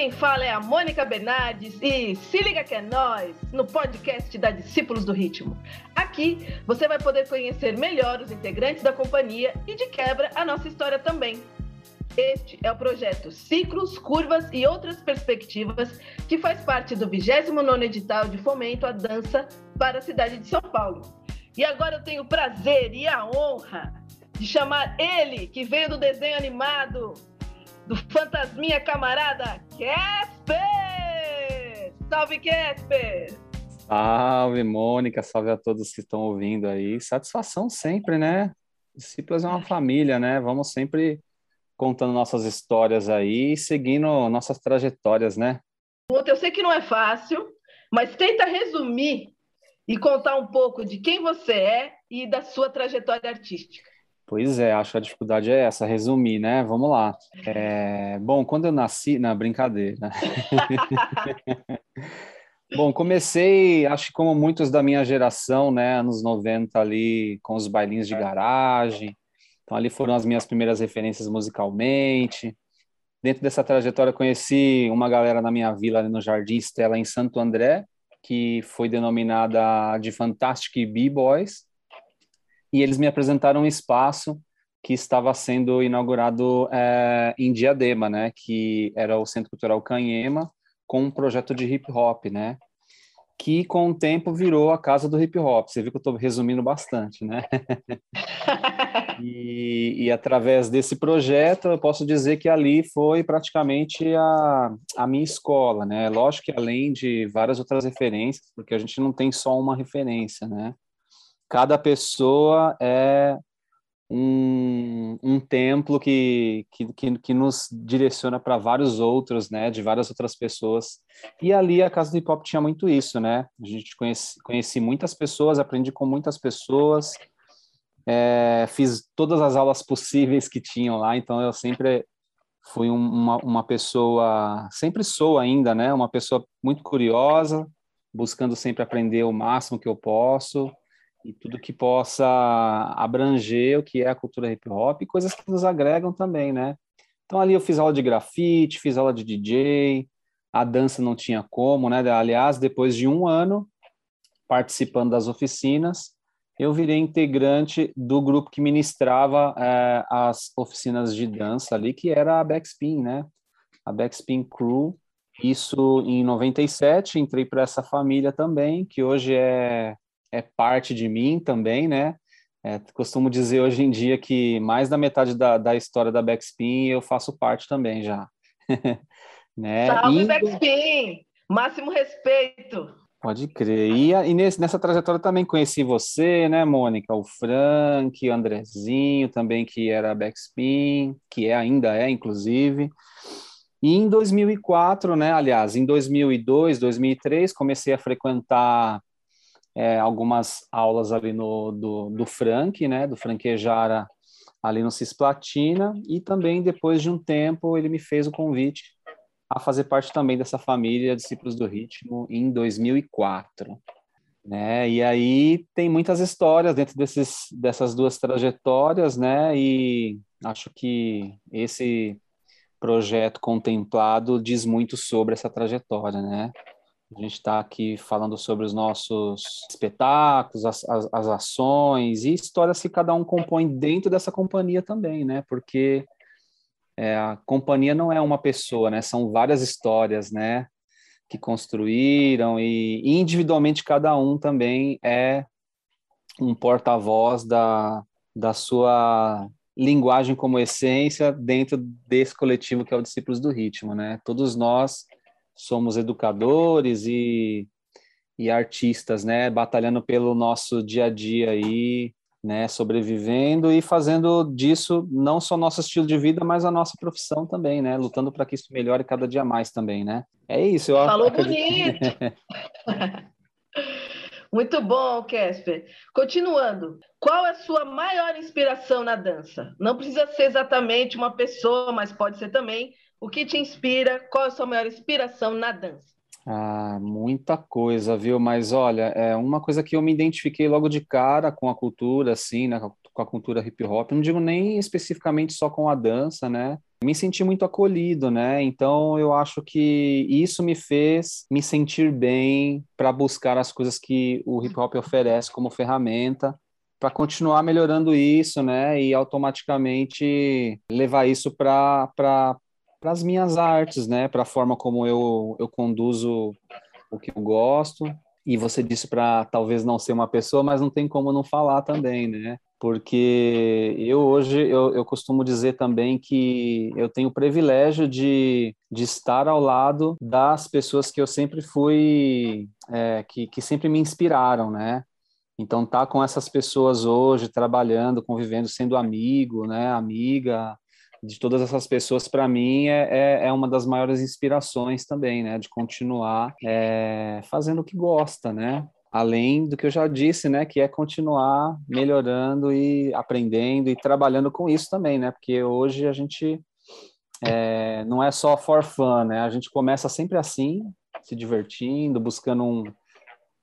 quem fala é a Mônica Bernardes e se liga que é nós no podcast da Discípulos do Ritmo. Aqui você vai poder conhecer melhor os integrantes da companhia e de quebra a nossa história também. Este é o projeto Ciclos, Curvas e Outras Perspectivas, que faz parte do 29º edital de fomento à dança para a cidade de São Paulo. E agora eu tenho o prazer e a honra de chamar ele, que veio do desenho animado, do fantasminha camarada Casper! Salve, Casper! Salve, Mônica, salve a todos que estão ouvindo aí. Satisfação sempre, né? Discípulos é uma família, né? Vamos sempre contando nossas histórias aí e seguindo nossas trajetórias, né? Eu sei que não é fácil, mas tenta resumir e contar um pouco de quem você é e da sua trajetória artística. Pois é, acho que a dificuldade é essa, resumir, né? Vamos lá. É, bom, quando eu nasci, na brincadeira. bom, comecei, acho que como muitos da minha geração, né, anos 90 ali, com os bailinhos de garagem. Então ali foram as minhas primeiras referências musicalmente. Dentro dessa trajetória conheci uma galera na minha vila ali no Jardim Estela em Santo André, que foi denominada de Fantastic B-Boys e eles me apresentaram um espaço que estava sendo inaugurado é, em Diadema, né, que era o Centro Cultural Canhema, com um projeto de hip hop, né, que com o tempo virou a casa do hip hop. Você viu que eu estou resumindo bastante, né? e, e, através desse projeto, eu posso dizer que ali foi praticamente a, a minha escola, né? Lógico que além de várias outras referências, porque a gente não tem só uma referência, né? Cada pessoa é um, um templo que, que, que nos direciona para vários outros, né, de várias outras pessoas. E ali a Casa do Hip Hop tinha muito isso, né? A gente conheci, conheci muitas pessoas, aprendi com muitas pessoas, é, fiz todas as aulas possíveis que tinham lá, então eu sempre fui uma, uma pessoa, sempre sou ainda, né, uma pessoa muito curiosa, buscando sempre aprender o máximo que eu posso, e tudo que possa abranger o que é a cultura hip hop e coisas que nos agregam também, né? Então ali eu fiz aula de grafite, fiz aula de DJ, a dança não tinha como, né? Aliás, depois de um ano participando das oficinas, eu virei integrante do grupo que ministrava é, as oficinas de dança ali, que era a Backspin, né? A Backspin Crew. Isso em 97, entrei para essa família também, que hoje é é parte de mim também, né? É, costumo dizer hoje em dia que mais da metade da, da história da Backspin eu faço parte também já. né? Salve, Backspin! Máximo respeito! Pode crer. E, e nesse, nessa trajetória também conheci você, né, Mônica? O Frank, o Andrezinho também, que era Backspin, que é, ainda é, inclusive. E em 2004, né, aliás, em 2002, 2003, comecei a frequentar é, algumas aulas ali no, do, do Frank, né, do Franquejara ali no Cisplatina, e também depois de um tempo ele me fez o convite a fazer parte também dessa família Discípulos do Ritmo em 2004. Né? E aí tem muitas histórias dentro desses, dessas duas trajetórias, né? E acho que esse projeto contemplado diz muito sobre essa trajetória, né? A gente está aqui falando sobre os nossos espetáculos, as, as, as, ações e histórias que cada um compõe dentro dessa companhia também, né? Porque é, a companhia não é uma pessoa, né? São várias histórias, né? Que construíram e individualmente cada um também é um porta-voz da, da sua linguagem como essência dentro desse coletivo que é o Discípulos do Ritmo, né? Todos nós somos educadores e, e artistas, né, batalhando pelo nosso dia a dia aí, né, sobrevivendo e fazendo disso não só nosso estilo de vida, mas a nossa profissão também, né, lutando para que isso melhore cada dia mais também, né. É isso. Eu Falou acredito... bonito. Muito bom, Kesper. Continuando, qual é a sua maior inspiração na dança? Não precisa ser exatamente uma pessoa, mas pode ser também o que te inspira? Qual a sua maior inspiração na dança? Ah, muita coisa, viu? Mas olha, é uma coisa que eu me identifiquei logo de cara com a cultura, assim, né? Com a cultura hip hop. Não digo nem especificamente só com a dança, né? me senti muito acolhido, né? Então eu acho que isso me fez me sentir bem para buscar as coisas que o hip hop oferece como ferramenta para continuar melhorando isso, né? E automaticamente levar isso para para as minhas artes, né? Para a forma como eu, eu conduzo o que eu gosto. E você disse para talvez não ser uma pessoa, mas não tem como não falar também, né? Porque eu hoje eu, eu costumo dizer também que eu tenho o privilégio de, de estar ao lado das pessoas que eu sempre fui, é, que, que sempre me inspiraram, né? Então, tá com essas pessoas hoje, trabalhando, convivendo, sendo amigo, né, amiga de todas essas pessoas, para mim, é, é, é uma das maiores inspirações também, né, de continuar é, fazendo o que gosta, né? Além do que eu já disse, né, que é continuar melhorando e aprendendo e trabalhando com isso também, né? Porque hoje a gente é, não é só for fun, né? A gente começa sempre assim, se divertindo, buscando um,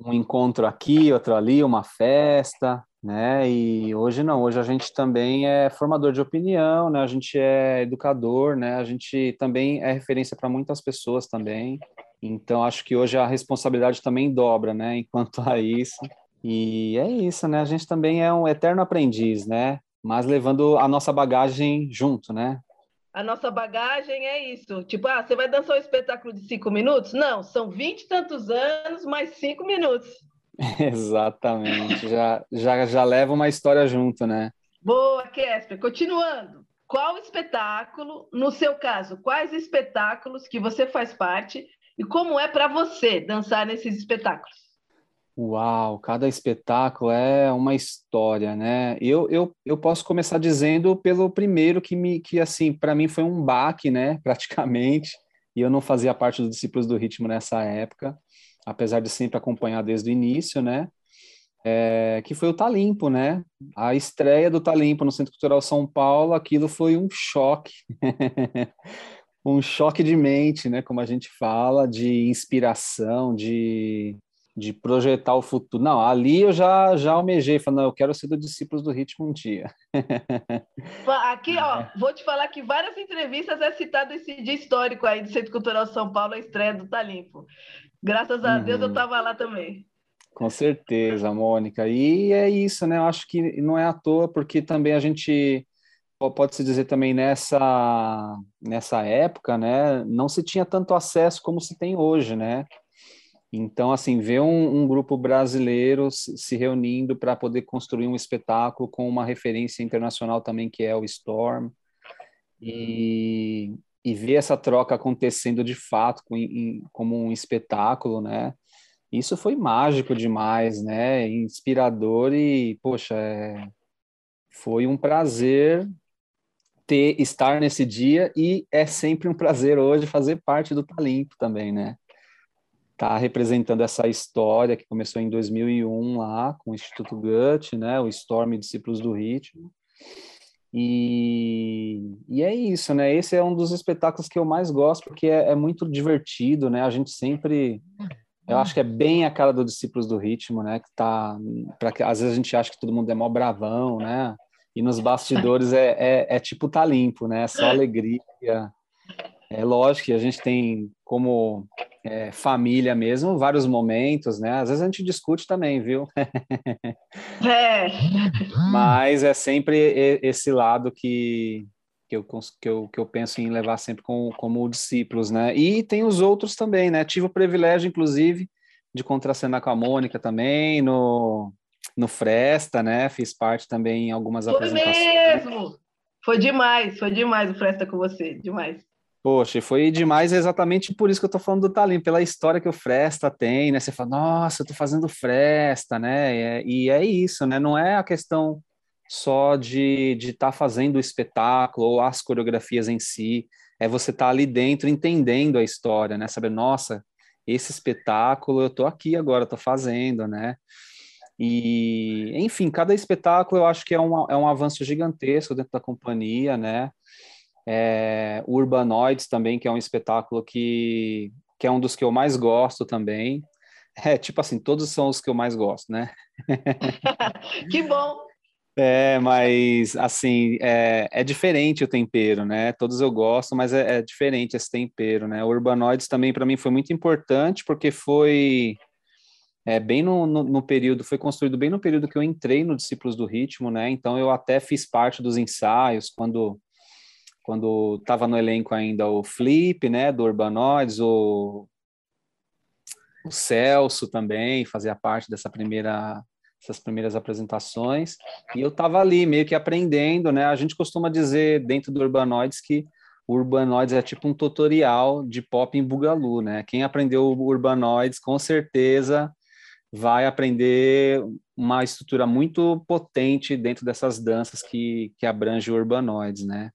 um encontro aqui, outro ali, uma festa, né? E hoje não, hoje a gente também é formador de opinião, né? A gente é educador, né? A gente também é referência para muitas pessoas também. Então acho que hoje a responsabilidade também dobra, né? Enquanto a isso. E é isso, né? A gente também é um eterno aprendiz, né? Mas levando a nossa bagagem junto, né? A nossa bagagem é isso. Tipo, ah, você vai dançar um espetáculo de cinco minutos? Não, são vinte e tantos anos mais cinco minutos. Exatamente. Já, já, já leva uma história junto, né? Boa, Kesper. Continuando. Qual espetáculo, no seu caso, quais espetáculos que você faz parte e como é para você dançar nesses espetáculos? Uau, cada espetáculo é uma história, né? Eu, eu, eu posso começar dizendo pelo primeiro que me que assim, para mim foi um baque, né, praticamente, e eu não fazia parte dos discípulos do ritmo nessa época, apesar de sempre acompanhar desde o início, né? É, que foi o Talimpo, né? A estreia do Talimpo no Centro Cultural São Paulo, aquilo foi um choque. um choque de mente, né, como a gente fala, de inspiração, de de projetar o futuro. Não, ali eu já já almejei, falando, eu quero ser do discípulos do ritmo um dia. Aqui, ó, é. vou te falar que várias entrevistas é citado esse dia histórico aí do Centro Cultural São Paulo, a estreia do Tá Limpo. Graças a uhum. Deus eu estava lá também. Com certeza, Mônica. E é isso, né? Eu acho que não é à toa, porque também a gente pode-se dizer também nessa nessa época, né, não se tinha tanto acesso como se tem hoje, né? Então, assim, ver um, um grupo brasileiro se reunindo para poder construir um espetáculo com uma referência internacional também, que é o Storm, e, e ver essa troca acontecendo de fato com, em, como um espetáculo, né? Isso foi mágico demais, né? Inspirador e, poxa, é, foi um prazer ter estar nesse dia e é sempre um prazer hoje fazer parte do Talimpo também, né? está representando essa história que começou em 2001 lá com o Instituto Goethe, né, o Storm Discípulos do Ritmo. E, e é isso, né? Esse é um dos espetáculos que eu mais gosto porque é, é muito divertido, né? A gente sempre eu acho que é bem a cara do Discípulos do Ritmo, né? Que tá. Pra, às vezes a gente acha que todo mundo é mó bravão, né? E nos bastidores é, é, é tipo tá limpo, né? É só alegria. É lógico que a gente tem como é, família mesmo, vários momentos, né? Às vezes a gente discute também, viu? É. Mas é sempre esse lado que, que, eu, que, eu, que eu penso em levar sempre como, como discípulos, né? E tem os outros também, né? Tive o privilégio, inclusive, de contracenar com a Mônica também no, no Fresta, né? Fiz parte também em algumas foi apresentações. Foi mesmo! Foi demais, foi demais o Fresta com você, demais. Poxa, foi demais exatamente por isso que eu tô falando do Talim, pela história que o Fresta tem, né? Você fala, nossa, eu tô fazendo Fresta, né? E é, isso, né? Não é a questão só de estar tá fazendo o espetáculo ou as coreografias em si, é você estar tá ali dentro entendendo a história, né? Saber, nossa, esse espetáculo eu tô aqui agora, tô fazendo, né? E, enfim, cada espetáculo eu acho que é um, é um avanço gigantesco dentro da companhia, né? É, Urbanoids também, que é um espetáculo que, que é um dos que eu mais gosto também. É, tipo assim, todos são os que eu mais gosto, né? que bom! É, mas assim, é, é, diferente o tempero, né? Todos eu gosto, mas é, é diferente esse tempero, né? O Urbanoides também para mim foi muito importante porque foi é, bem no, no, no, período, foi construído bem no período que eu entrei no Discípulos do Ritmo, né? Então eu até fiz parte dos ensaios quando quando estava no elenco ainda o Flip, né, do Urbanoides, o, o Celso também fazia parte dessa primeira essas primeiras apresentações, e eu estava ali meio que aprendendo, né? A gente costuma dizer dentro do Urbanoides que o Urbanoides é tipo um tutorial de pop em Bugalu, né? Quem aprendeu o Urbanoides com certeza vai aprender uma estrutura muito potente dentro dessas danças que, que abrange o Urbanoides, né?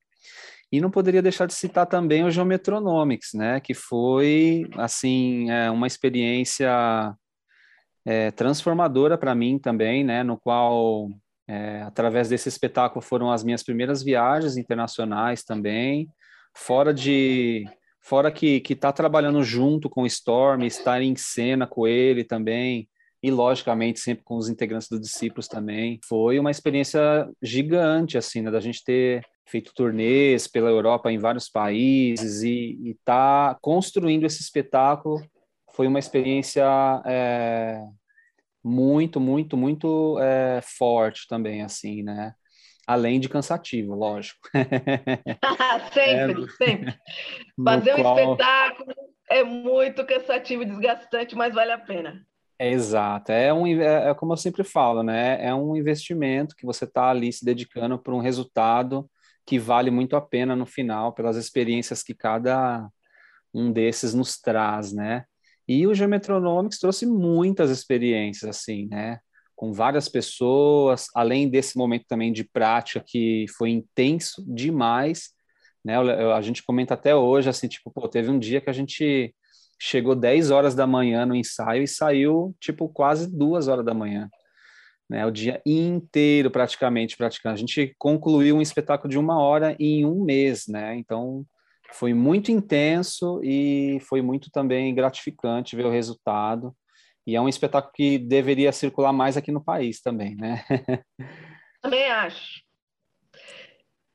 E não poderia deixar de citar também o Geometronomics, né? Que foi, assim, é, uma experiência é, transformadora para mim também, né? No qual, é, através desse espetáculo, foram as minhas primeiras viagens internacionais também, fora de fora que que está trabalhando junto com o Storm, estar em cena com ele também, e logicamente sempre com os integrantes do Discípulos também. Foi uma experiência gigante assim, né, da gente ter feito turnês pela Europa em vários países e estar tá construindo esse espetáculo foi uma experiência é, muito, muito, muito é, forte também, assim, né? Além de cansativo, lógico. sempre, é, sempre. Fazer um qual... espetáculo é muito cansativo e desgastante, mas vale a pena. É exato, é, um, é, é, como eu sempre falo, né? É um investimento que você está ali se dedicando para um resultado que vale muito a pena no final, pelas experiências que cada um desses nos traz, né? E o Geometronomics trouxe muitas experiências, assim, né? Com várias pessoas, além desse momento também de prática que foi intenso demais, né? A gente comenta até hoje, assim, tipo, pô, teve um dia que a gente chegou 10 horas da manhã no ensaio e saiu, tipo, quase duas horas da manhã. Né, o dia inteiro praticamente praticando. A gente concluiu um espetáculo de uma hora em um mês, né? Então foi muito intenso e foi muito também gratificante ver o resultado. E é um espetáculo que deveria circular mais aqui no país também, né? Também acho.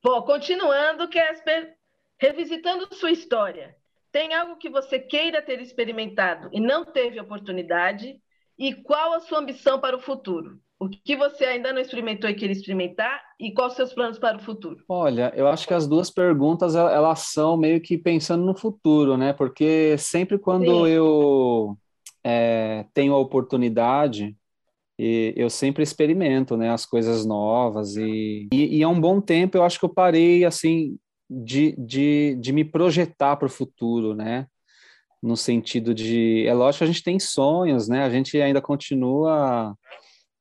Bom, continuando, Kesper, revisitando sua história, tem algo que você queira ter experimentado e não teve oportunidade? E qual a sua ambição para o futuro? O que você ainda não experimentou e quer experimentar? E quais os seus planos para o futuro? Olha, eu acho que as duas perguntas elas são meio que pensando no futuro, né? Porque sempre quando Sim. eu é, tenho a oportunidade, eu sempre experimento, né? As coisas novas e, e, e há um bom tempo eu acho que eu parei assim de, de, de me projetar para o futuro, né? No sentido de, é lógico que a gente tem sonhos, né? A gente ainda continua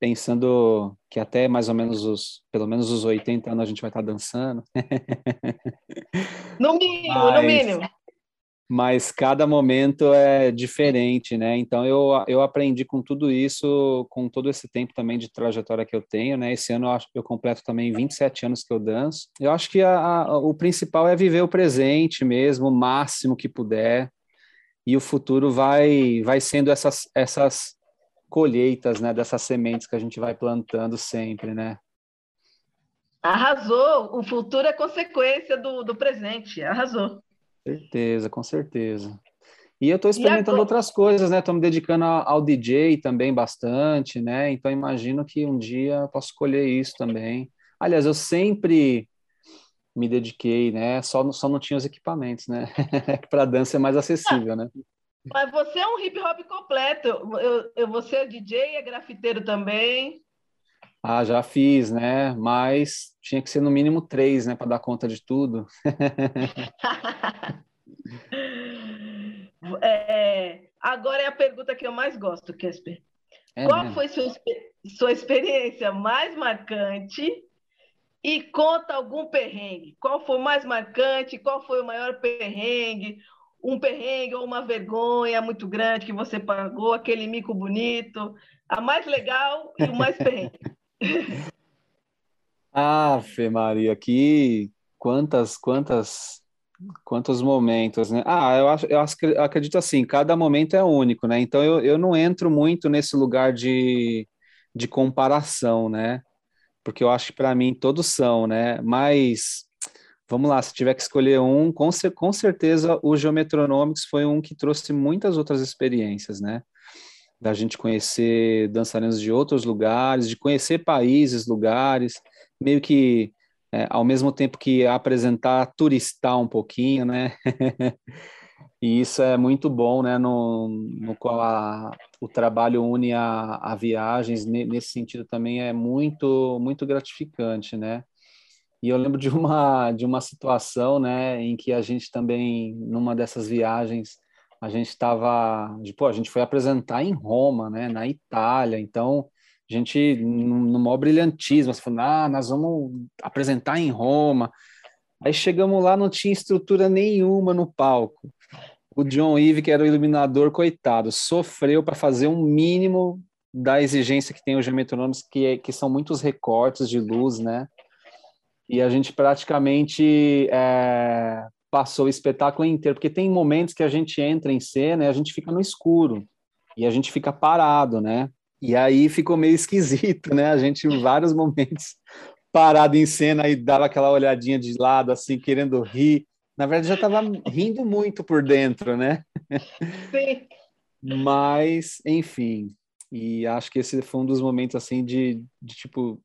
pensando que até mais ou menos os, pelo menos os 80 anos a gente vai estar dançando. No mínimo, mas, no mínimo. Mas cada momento é diferente, né? Então eu, eu aprendi com tudo isso, com todo esse tempo também de trajetória que eu tenho, né? Esse ano eu, acho, eu completo também 27 anos que eu danço. Eu acho que a, a, o principal é viver o presente mesmo, o máximo que puder. E o futuro vai, vai sendo essas, essas colheitas, né, dessas sementes que a gente vai plantando sempre, né? Arrasou! O futuro é consequência do, do presente, arrasou. Certeza, com certeza. E eu estou experimentando outras coisas, né? Estou me dedicando ao DJ também bastante, né? Então imagino que um dia eu posso escolher isso também. Aliás, eu sempre me dediquei, né? Só, só não tinha os equipamentos, né? Para dança é mais acessível, né? Mas você é um hip hop completo. Eu, eu, você é DJ, é grafiteiro também. Ah, já fiz, né? Mas tinha que ser no mínimo três, né, para dar conta de tudo. é, agora é a pergunta que eu mais gosto, Kesper. É Qual mesmo? foi sua, sua experiência mais marcante? E conta algum perrengue. Qual foi o mais marcante? Qual foi o maior perrengue? Um perrengue ou uma vergonha muito grande que você pagou, aquele mico bonito, a mais legal e o mais perrengue. Ave Maria, que quantas, quantas, quantos momentos, né? Ah, eu, acho, eu acredito assim, cada momento é único, né? Então eu, eu não entro muito nesse lugar de, de comparação, né? porque eu acho que para mim todos são, né? Mas vamos lá, se tiver que escolher um, com, com certeza o Geometronomics foi um que trouxe muitas outras experiências, né? Da gente conhecer dançarinos de outros lugares, de conhecer países, lugares, meio que é, ao mesmo tempo que apresentar, turistar um pouquinho, né? e isso é muito bom, né? No, no qual a, o trabalho une a, a viagens, nesse sentido também é muito, muito gratificante, né? E eu lembro de uma, de uma situação, né, em que a gente também, numa dessas viagens, a gente estava, tipo, a gente foi apresentar em Roma, né, na Itália, então a gente, no maior brilhantismo, assim, ah, nós vamos apresentar em Roma. Aí chegamos lá, não tinha estrutura nenhuma no palco. O John Eve, que era o iluminador, coitado, sofreu para fazer um mínimo da exigência que tem os geometrônomos, que, é, que são muitos recortes de luz, né? E a gente praticamente é, passou o espetáculo inteiro, porque tem momentos que a gente entra em cena e a gente fica no escuro, e a gente fica parado, né? E aí ficou meio esquisito, né? A gente, em vários momentos, parado em cena e dava aquela olhadinha de lado, assim, querendo rir. Na verdade, já estava rindo muito por dentro, né? Sim. Mas, enfim, e acho que esse foi um dos momentos, assim, de, de tipo,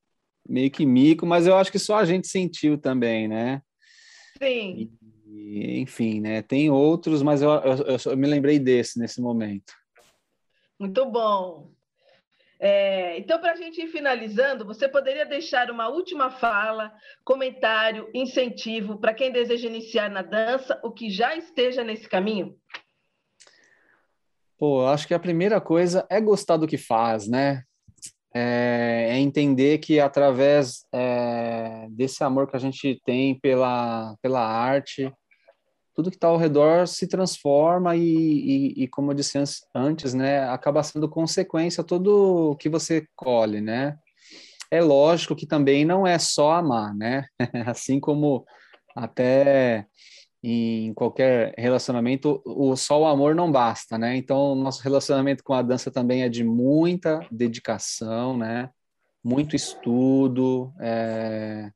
meio que mico, mas eu acho que só a gente sentiu também, né? Sim. E, enfim, né? Tem outros, mas eu, eu, eu me lembrei desse nesse momento. Muito bom. É, então, para a gente ir finalizando, você poderia deixar uma última fala, comentário, incentivo para quem deseja iniciar na dança, o que já esteja nesse caminho? Pô, acho que a primeira coisa é gostar do que faz, né? É, é entender que através é, desse amor que a gente tem pela, pela arte, tudo que está ao redor se transforma e, e, e, como eu disse antes, né, acaba sendo consequência tudo que você colhe, né? É lógico que também não é só amar, né? assim como até em qualquer relacionamento, o só o amor não basta, né? Então, nosso relacionamento com a dança também é de muita dedicação, né? Muito estudo, é,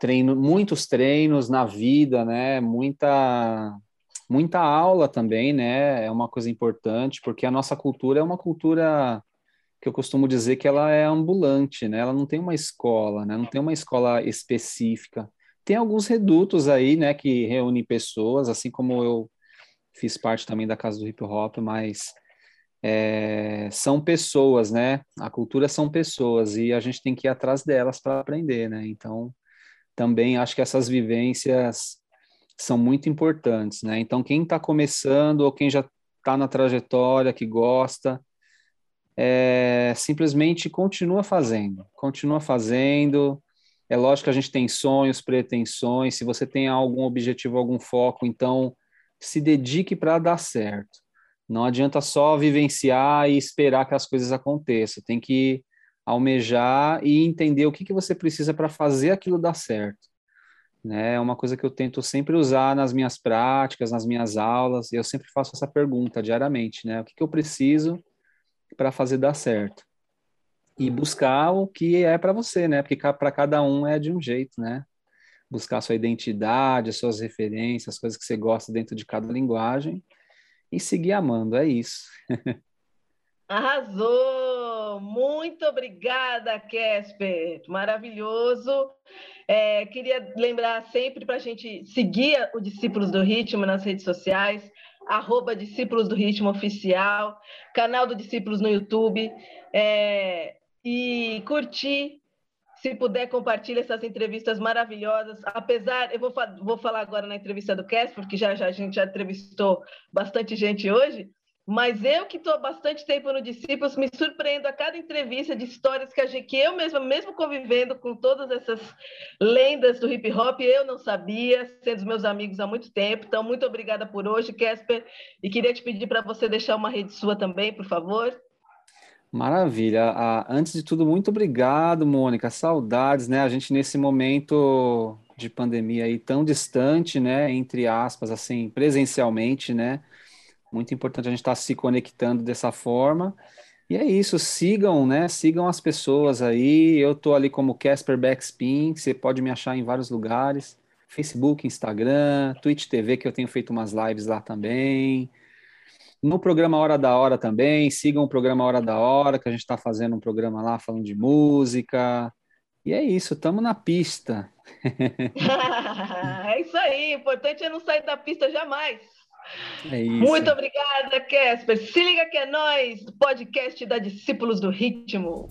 treino, muitos treinos na vida, né? Muita muita aula também, né? É uma coisa importante, porque a nossa cultura é uma cultura que eu costumo dizer que ela é ambulante, né? Ela não tem uma escola, né? Não tem uma escola específica. Tem alguns redutos aí, né, que reúnem pessoas, assim como eu fiz parte também da casa do hip hop, mas é, são pessoas, né? A cultura são pessoas e a gente tem que ir atrás delas para aprender, né? Então, também acho que essas vivências são muito importantes, né? Então, quem está começando ou quem já está na trajetória, que gosta, é, simplesmente continua fazendo, continua fazendo. É lógico que a gente tem sonhos, pretensões. Se você tem algum objetivo, algum foco, então se dedique para dar certo. Não adianta só vivenciar e esperar que as coisas aconteçam. Tem que almejar e entender o que, que você precisa para fazer aquilo dar certo. Né? É uma coisa que eu tento sempre usar nas minhas práticas, nas minhas aulas, eu sempre faço essa pergunta diariamente, né? O que, que eu preciso para fazer dar certo? E buscar o que é para você, né? Porque para cada um é de um jeito, né? Buscar sua identidade, as suas referências, as coisas que você gosta dentro de cada linguagem e seguir amando, é isso. Arrasou! Muito obrigada, Kesper. Maravilhoso. É, queria lembrar sempre para a gente seguir o Discípulos do Ritmo nas redes sociais, arroba Discípulos do Ritmo Oficial, canal do Discípulos no YouTube, é, e curtir. Se puder, compartilhe essas entrevistas maravilhosas. Apesar, eu vou, vou falar agora na entrevista do Kesper, porque já, já a gente já entrevistou bastante gente hoje, mas eu que estou há bastante tempo no Discípulos, me surpreendo a cada entrevista de histórias que, a gente, que eu mesma, mesmo convivendo com todas essas lendas do hip hop, eu não sabia, sendo meus amigos há muito tempo. Então, muito obrigada por hoje, Kesper. E queria te pedir para você deixar uma rede sua também, por favor. Maravilha. Ah, antes de tudo, muito obrigado, Mônica. Saudades, né? A gente nesse momento de pandemia aí tão distante, né? Entre aspas, assim, presencialmente, né? Muito importante a gente estar tá se conectando dessa forma. E é isso, sigam, né? Sigam as pessoas aí. Eu tô ali como Casper Backspin, você pode me achar em vários lugares. Facebook, Instagram, Twitch TV, que eu tenho feito umas lives lá também. No programa Hora da Hora também, sigam o programa Hora da Hora, que a gente está fazendo um programa lá falando de música. E é isso, estamos na pista. é isso aí, o importante é não sair da pista jamais. É isso. Muito obrigada, Kesper. Se liga que é nós, podcast da Discípulos do Ritmo.